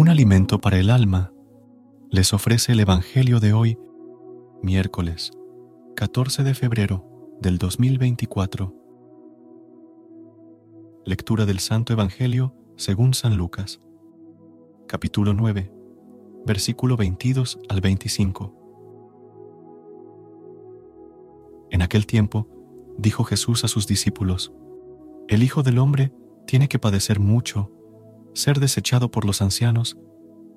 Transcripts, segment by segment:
Un alimento para el alma les ofrece el Evangelio de hoy, miércoles 14 de febrero del 2024. Lectura del Santo Evangelio según San Lucas, capítulo 9, versículo 22 al 25. En aquel tiempo, dijo Jesús a sus discípulos, El Hijo del Hombre tiene que padecer mucho ser desechado por los ancianos,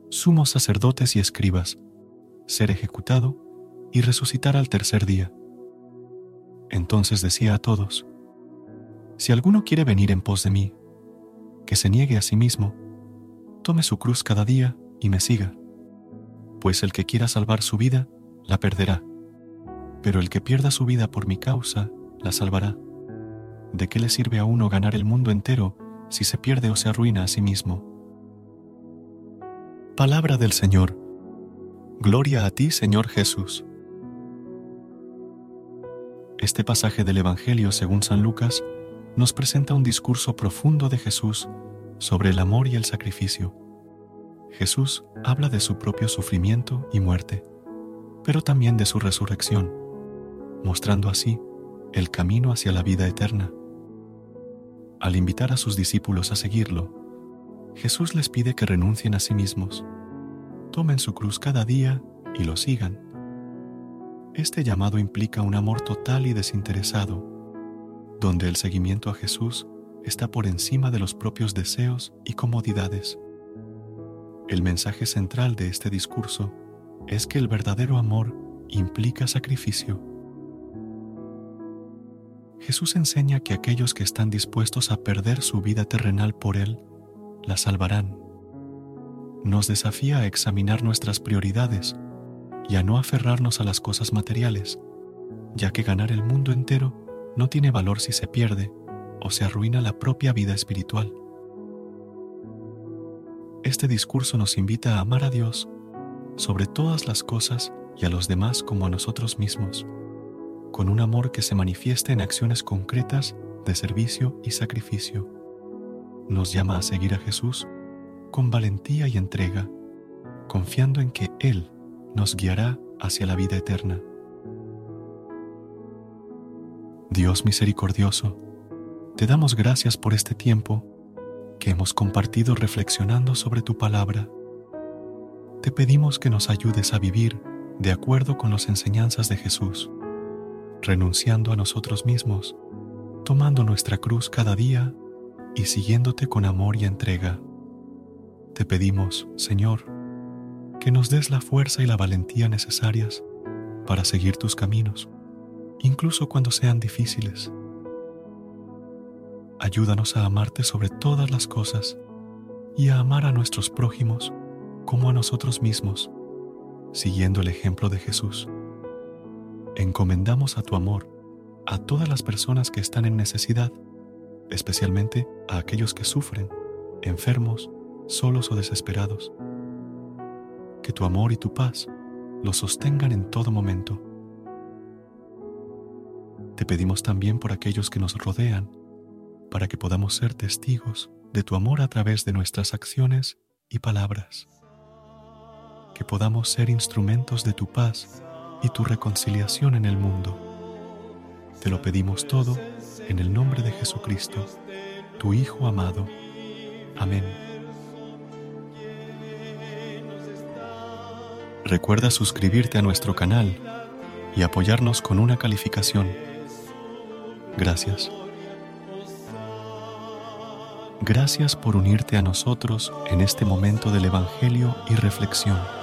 sumos sacerdotes y escribas, ser ejecutado y resucitar al tercer día. Entonces decía a todos, Si alguno quiere venir en pos de mí, que se niegue a sí mismo, tome su cruz cada día y me siga, pues el que quiera salvar su vida, la perderá, pero el que pierda su vida por mi causa, la salvará. ¿De qué le sirve a uno ganar el mundo entero si se pierde o se arruina a sí mismo. Palabra del Señor. Gloria a ti, Señor Jesús. Este pasaje del Evangelio según San Lucas nos presenta un discurso profundo de Jesús sobre el amor y el sacrificio. Jesús habla de su propio sufrimiento y muerte, pero también de su resurrección, mostrando así el camino hacia la vida eterna. Al invitar a sus discípulos a seguirlo, Jesús les pide que renuncien a sí mismos, tomen su cruz cada día y lo sigan. Este llamado implica un amor total y desinteresado, donde el seguimiento a Jesús está por encima de los propios deseos y comodidades. El mensaje central de este discurso es que el verdadero amor implica sacrificio. Jesús enseña que aquellos que están dispuestos a perder su vida terrenal por Él, la salvarán. Nos desafía a examinar nuestras prioridades y a no aferrarnos a las cosas materiales, ya que ganar el mundo entero no tiene valor si se pierde o se arruina la propia vida espiritual. Este discurso nos invita a amar a Dios sobre todas las cosas y a los demás como a nosotros mismos con un amor que se manifieste en acciones concretas de servicio y sacrificio. Nos llama a seguir a Jesús con valentía y entrega, confiando en que Él nos guiará hacia la vida eterna. Dios misericordioso, te damos gracias por este tiempo que hemos compartido reflexionando sobre tu palabra. Te pedimos que nos ayudes a vivir de acuerdo con las enseñanzas de Jesús renunciando a nosotros mismos, tomando nuestra cruz cada día y siguiéndote con amor y entrega. Te pedimos, Señor, que nos des la fuerza y la valentía necesarias para seguir tus caminos, incluso cuando sean difíciles. Ayúdanos a amarte sobre todas las cosas y a amar a nuestros prójimos como a nosotros mismos, siguiendo el ejemplo de Jesús encomendamos a tu amor a todas las personas que están en necesidad, especialmente a aquellos que sufren, enfermos, solos o desesperados. Que tu amor y tu paz los sostengan en todo momento. Te pedimos también por aquellos que nos rodean, para que podamos ser testigos de tu amor a través de nuestras acciones y palabras. Que podamos ser instrumentos de tu paz y tu reconciliación en el mundo. Te lo pedimos todo en el nombre de Jesucristo, tu Hijo amado. Amén. Recuerda suscribirte a nuestro canal y apoyarnos con una calificación. Gracias. Gracias por unirte a nosotros en este momento del Evangelio y reflexión.